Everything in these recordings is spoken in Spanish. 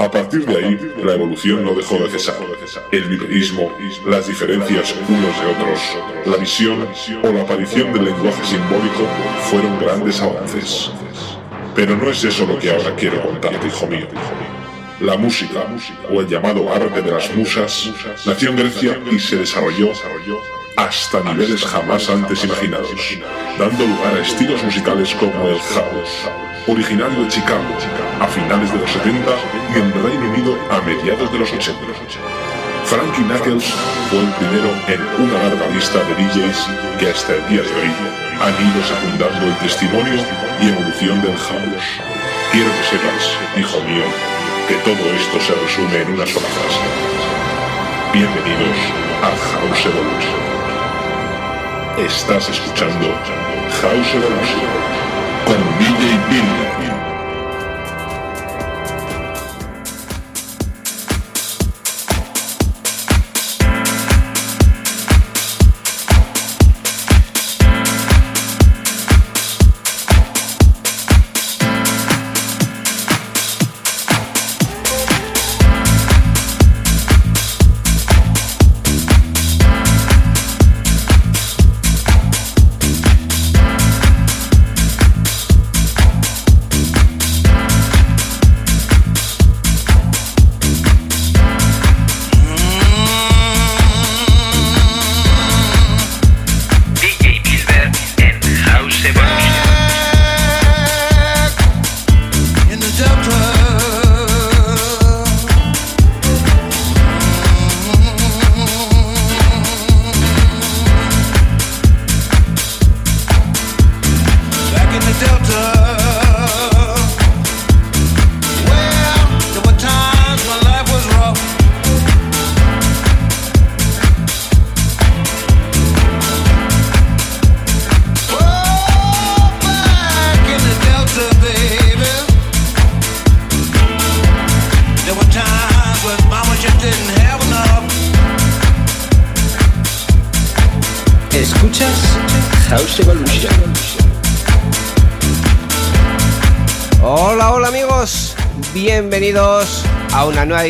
A partir de ahí, la evolución no dejó de cesar. El biperismo, las diferencias unos de otros, la visión o la aparición del lenguaje simbólico fueron grandes avances. Pero no es eso lo que ahora quiero contarte, hijo mío. La música, o el llamado arte de las musas, nació en Grecia y se desarrolló hasta niveles jamás antes imaginados, dando lugar a estilos musicales como el house, originario de Chicago a finales de los 70 y en Reino Unido a mediados de los 80. Frankie Knuckles fue el primero en una larga lista de DJs que hasta el día de hoy han ido secundando el testimonio y evolución del house. Quiero que sepas, hijo mío, que todo esto se resume en una sola frase. Bienvenidos a House Evolution. Estás escuchando House Evolution con DJ Bill.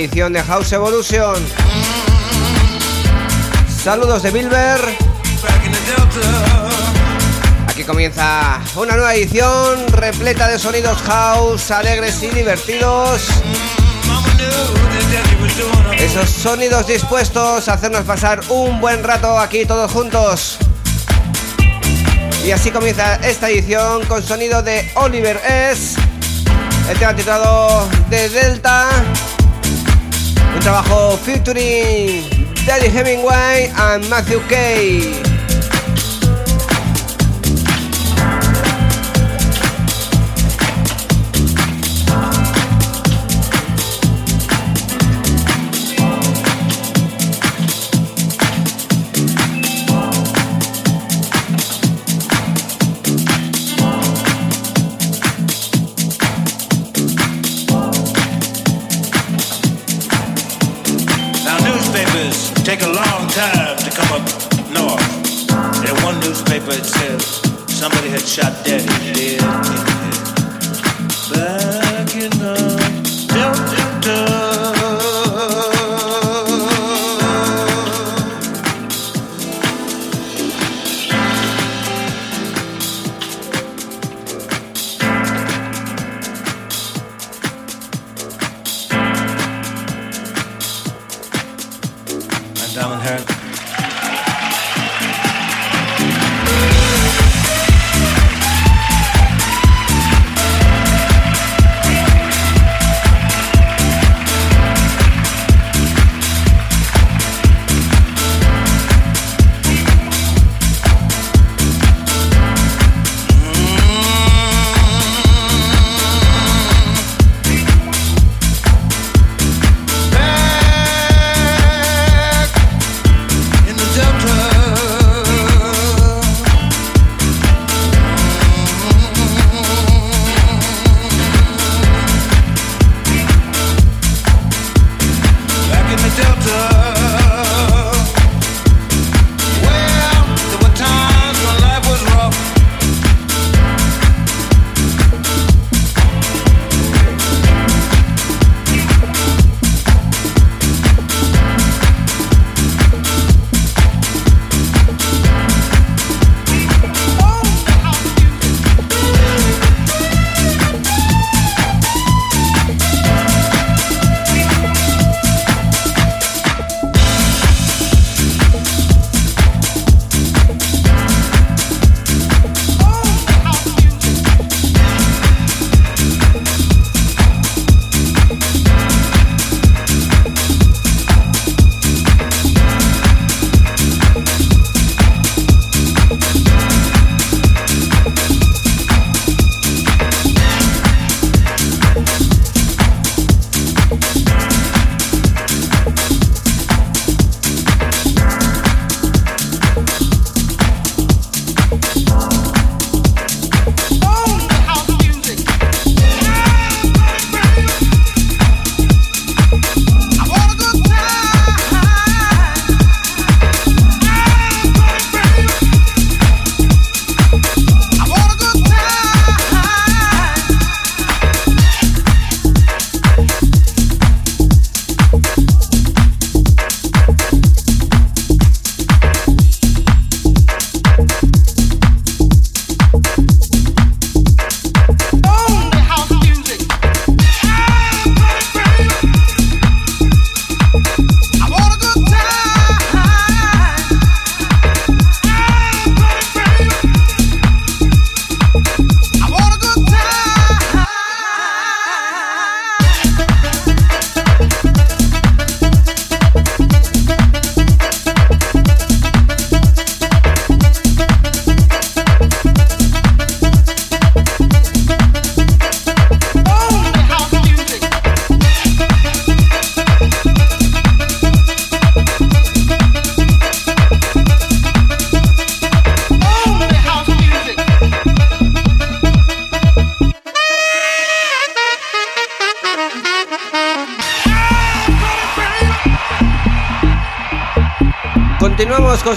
Edición de House Evolution. Saludos de Bilber, aquí comienza una nueva edición repleta de sonidos house, alegres y divertidos. Esos sonidos dispuestos a hacernos pasar un buen rato aquí todos juntos. Y así comienza esta edición con sonido de Oliver S. El tema titulado The Delta. Trabajo featuring Daddy Hemingway and Matthew Kay. Shot Daddy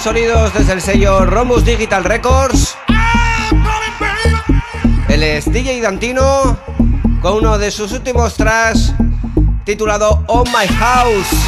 sonidos desde el sello Romus Digital Records. Él es DJ Dantino con uno de sus últimos tracks titulado On My House.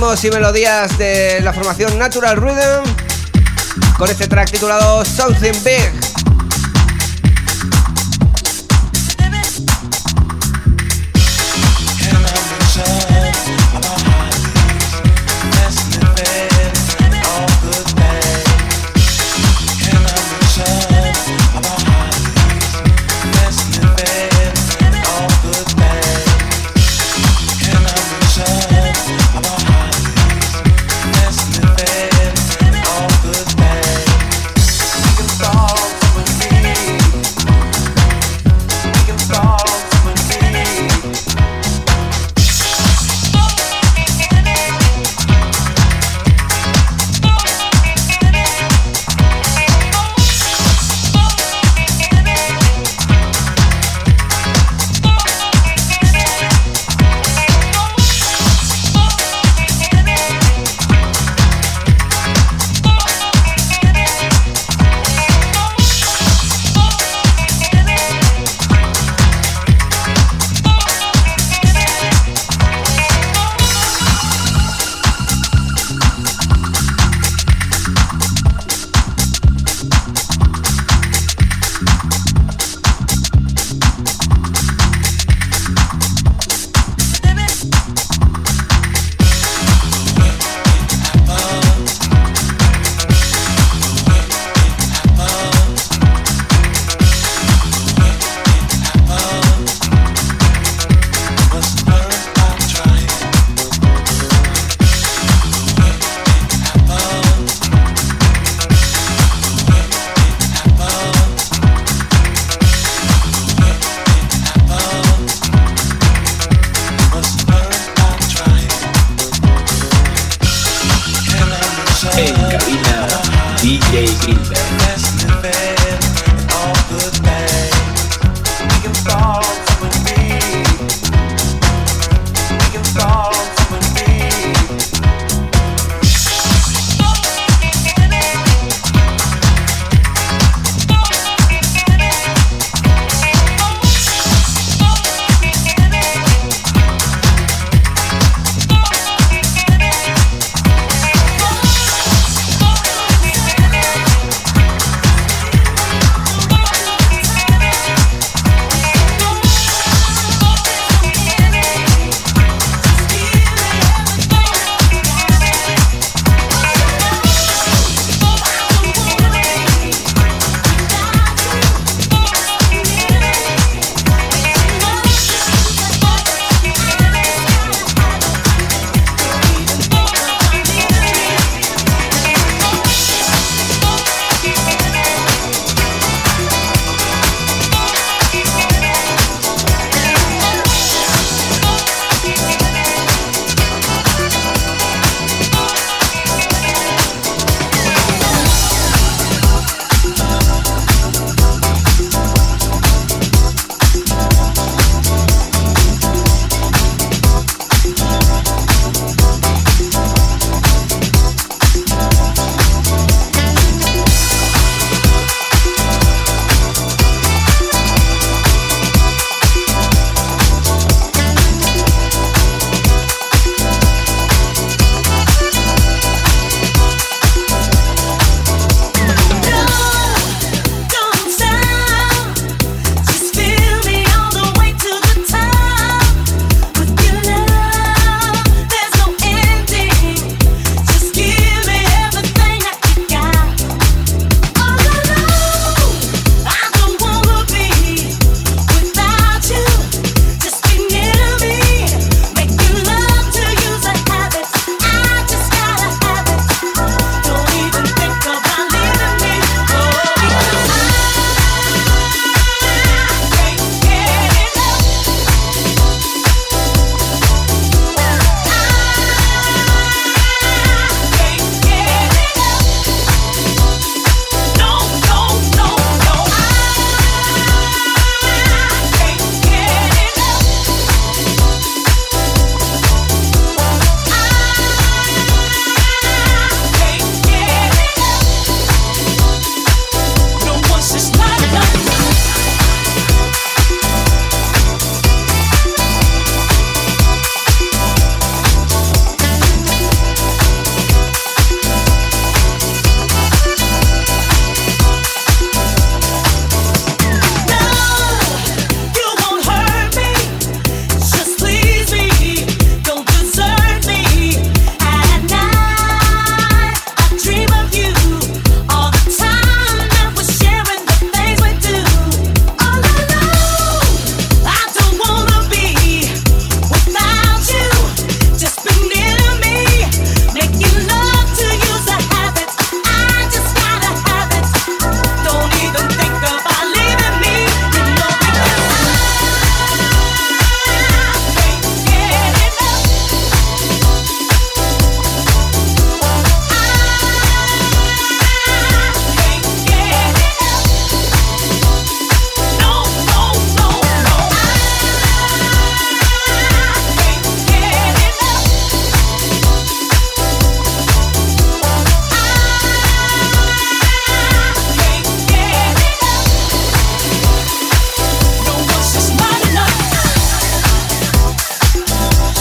Y melodías de la formación Natural Rhythm con este track titulado Something Big.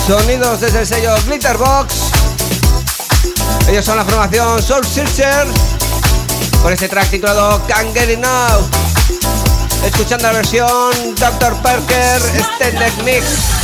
Sonidos desde el sello Glitterbox. Ellos son la formación Soul Searcher. Con este track titulado Can't Get Enough. Escuchando la versión Dr. Parker Extended Mix.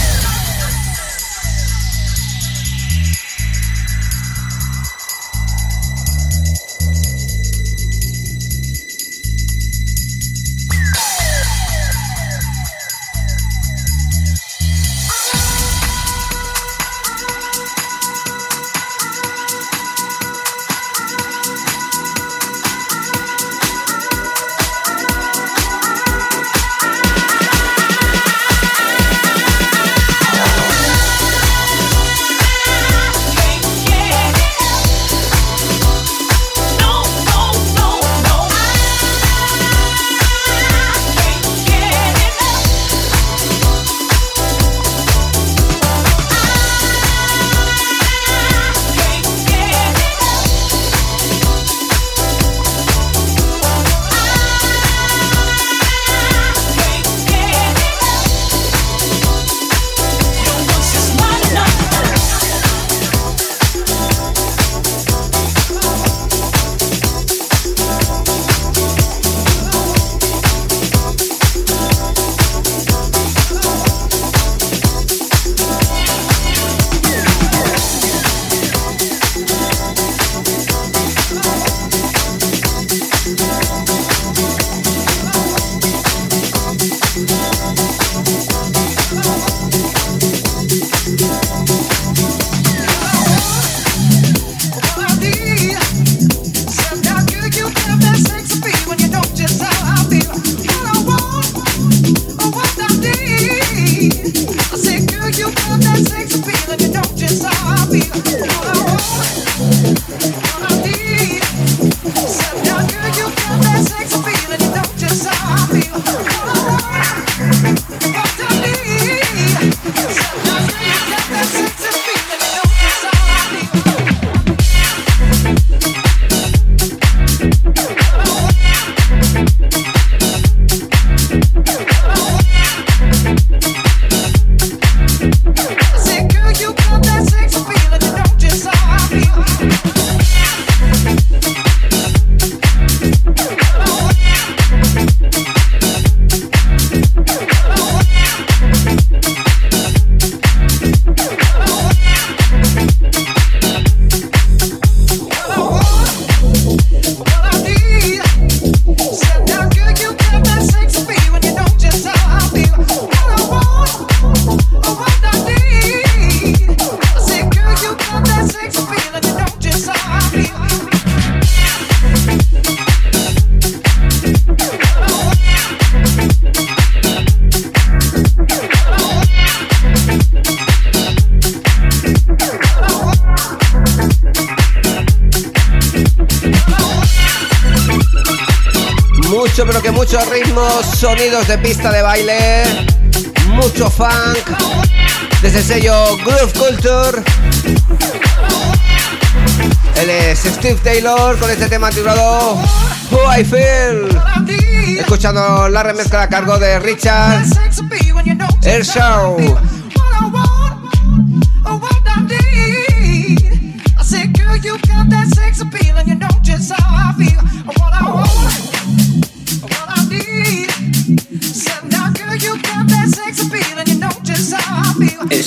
Sonidos de pista de baile, mucho funk, desde el sello Groove Culture. Él es Steve Taylor con este tema titulado Who I Feel. Escuchando la remezcla a cargo de Richard Airshow.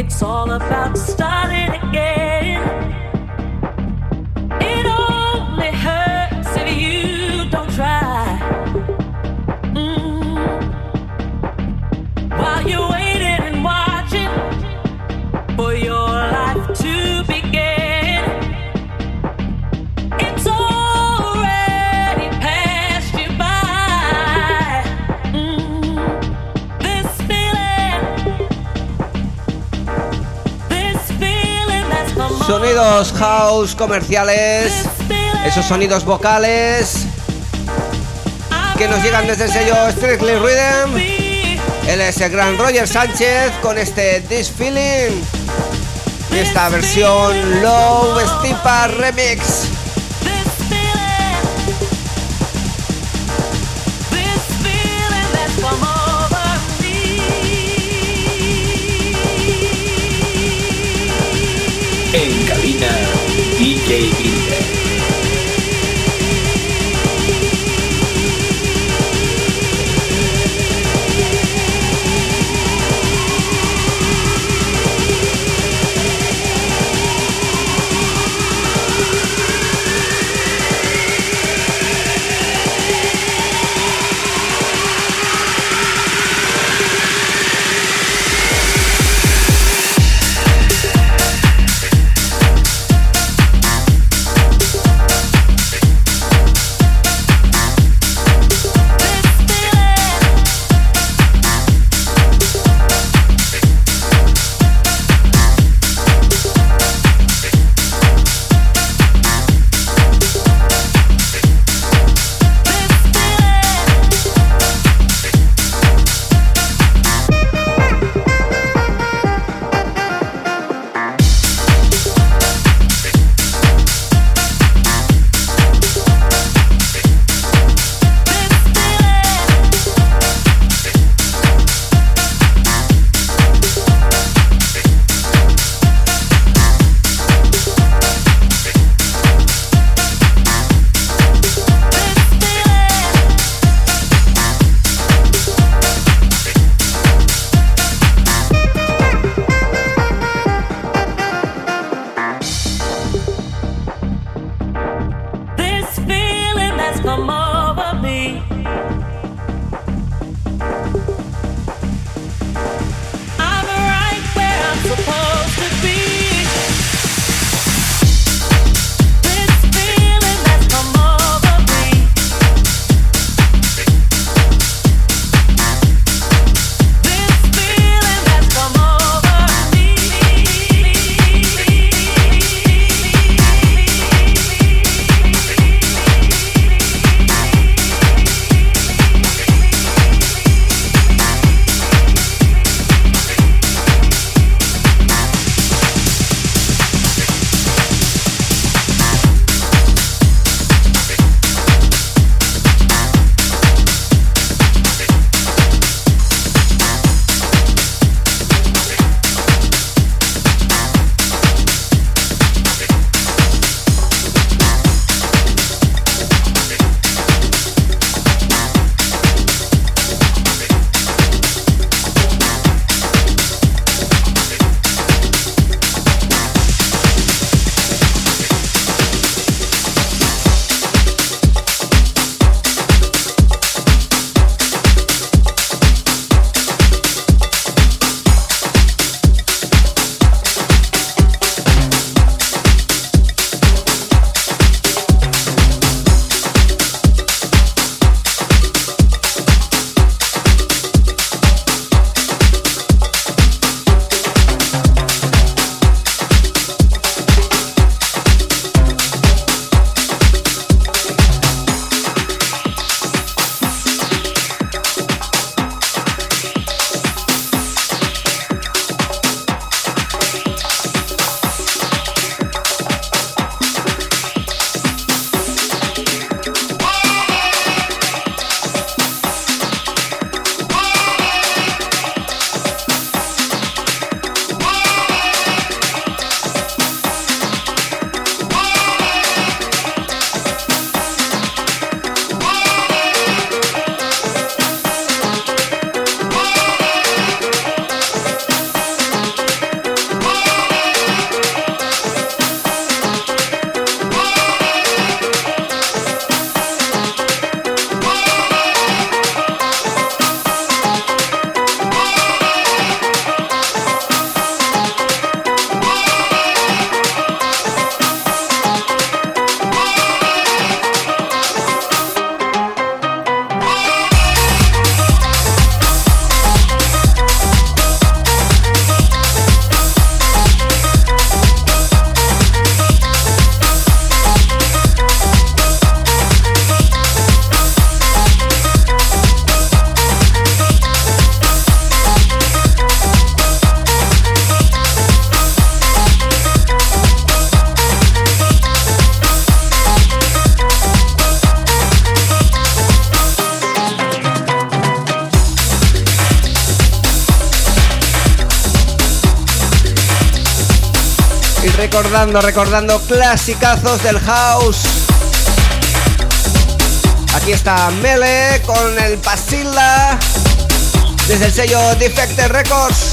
It's all about starting again. House comerciales, esos sonidos vocales que nos llegan desde el sello Strictly Rhythm. Él es el gran Roger Sánchez con este This Feeling y esta versión Low Stipa Remix. En cabina, DJ Griller. Recordando, recordando clasicazos del house. Aquí está Mele con el Pasilla desde el sello Defected Records.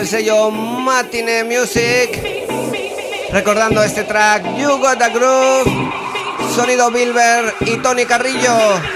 El sello Matine Music. Recordando este track You Got the Groove. Sonido Bilber y Tony Carrillo.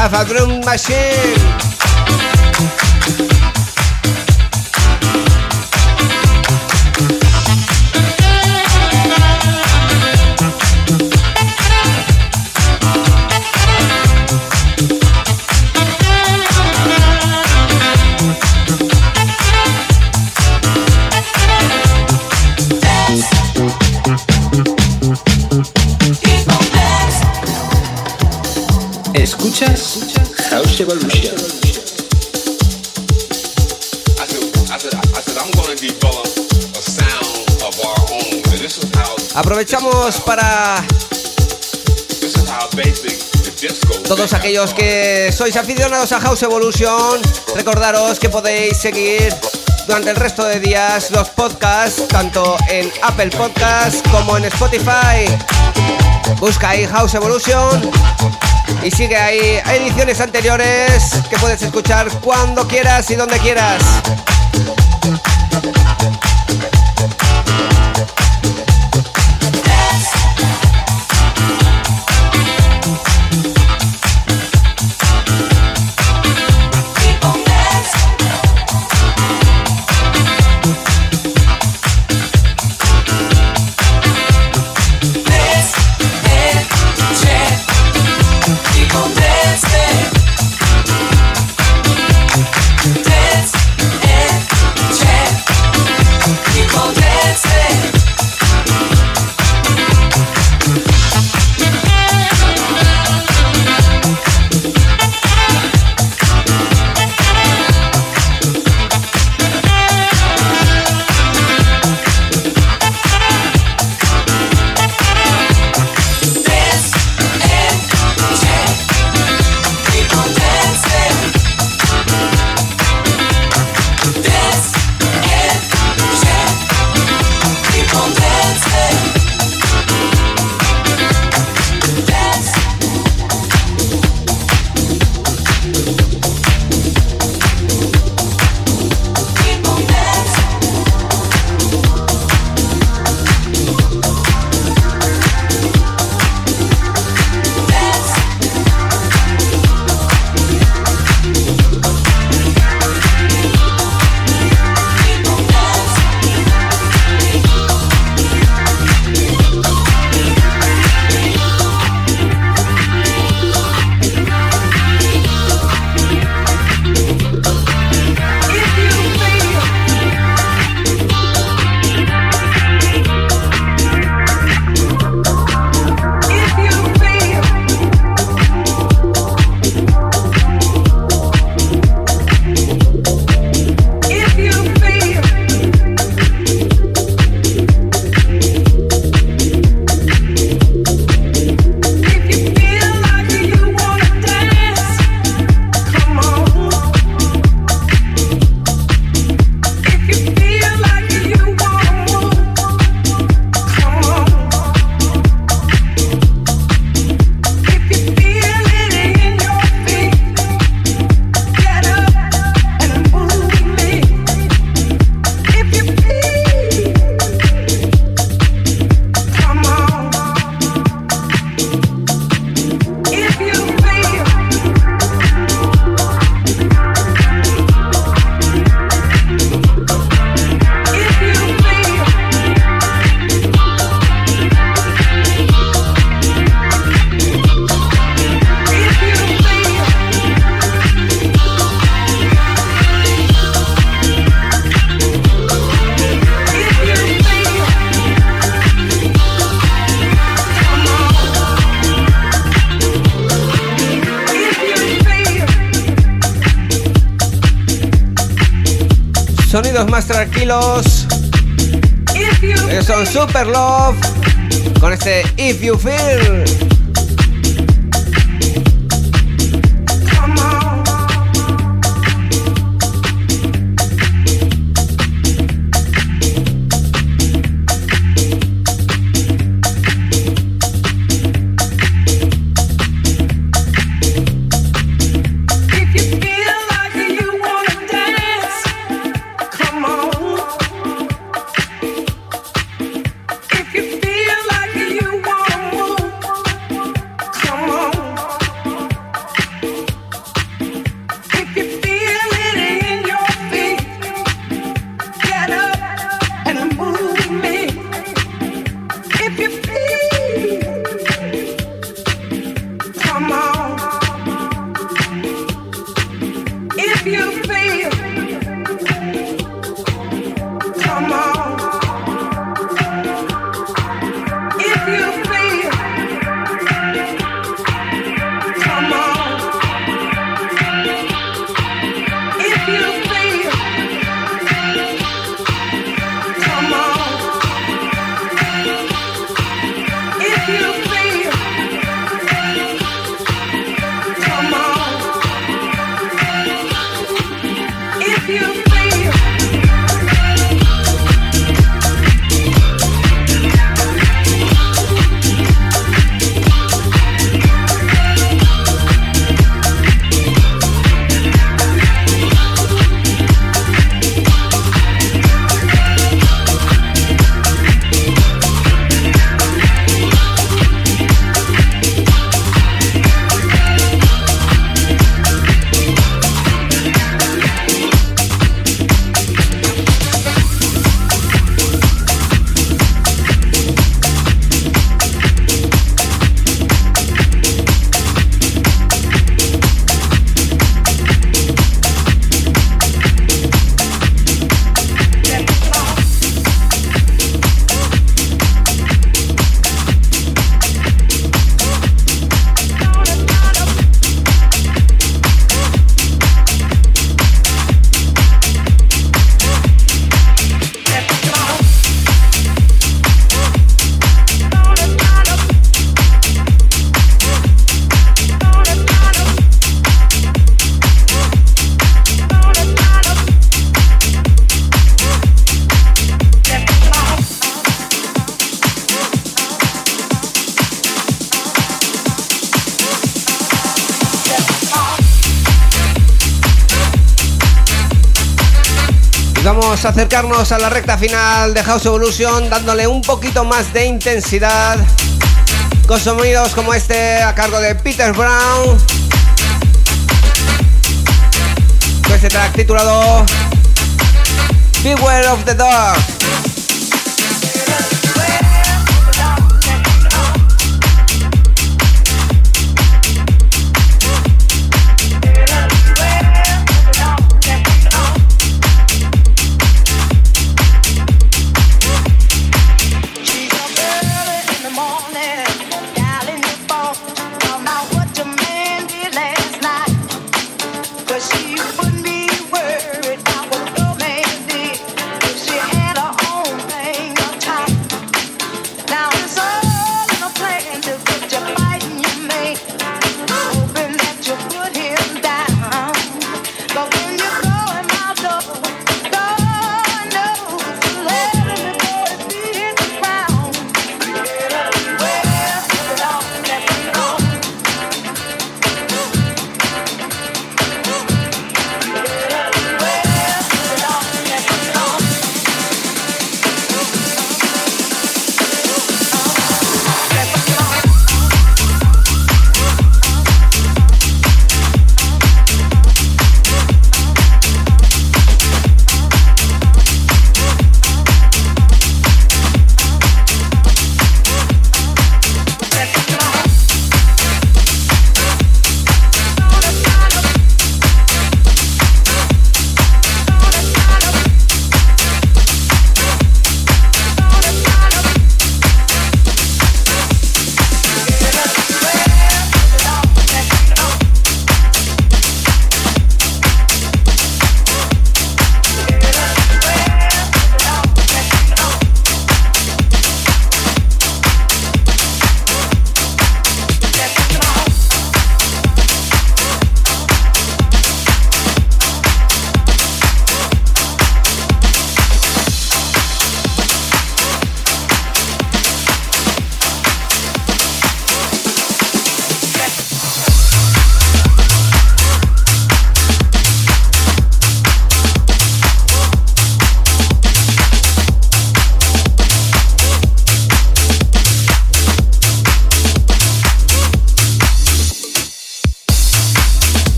have a drum machine. I a. Aprovechamos para Todos aquellos que sois aficionados a House Evolution, recordaros que podéis seguir durante el resto de días los podcasts, tanto en Apple Podcasts como en Spotify. Busca ahí House Evolution y sigue ahí ediciones anteriores que puedes escuchar cuando quieras y donde quieras. Más tranquilos. Ellos son Super Love con este If You Feel. Vamos a acercarnos a la recta final de House Evolution dándole un poquito más de intensidad con sonidos como este a cargo de Peter Brown. Con este track titulado Beware of the Dark.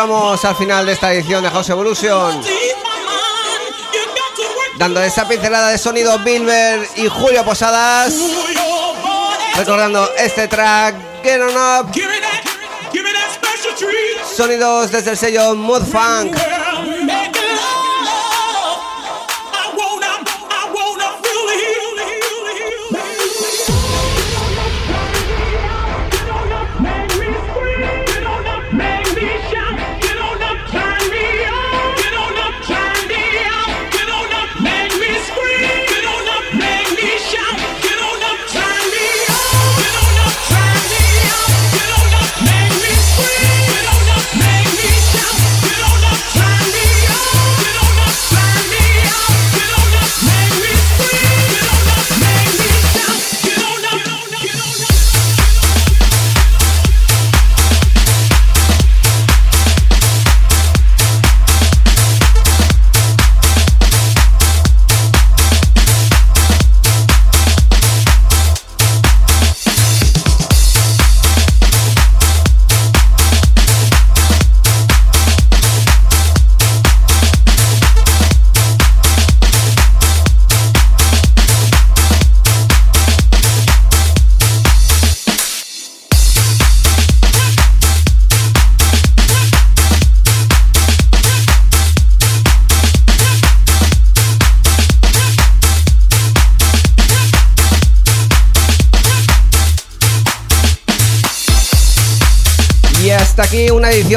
Llegamos al final de esta edición de House Evolution. Dando esa pincelada de sonido Bilber y Julio Posadas. Recordando este track, Get On Up. Sonidos desde el sello Mood Funk.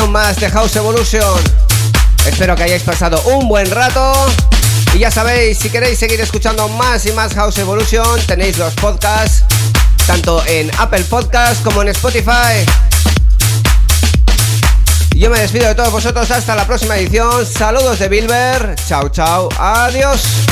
Más de House Evolution. Espero que hayáis pasado un buen rato. Y ya sabéis, si queréis seguir escuchando más y más House Evolution, tenéis los podcasts tanto en Apple Podcasts como en Spotify. Yo me despido de todos vosotros hasta la próxima edición. Saludos de Bilber. Chao, chao. Adiós.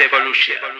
Evolution.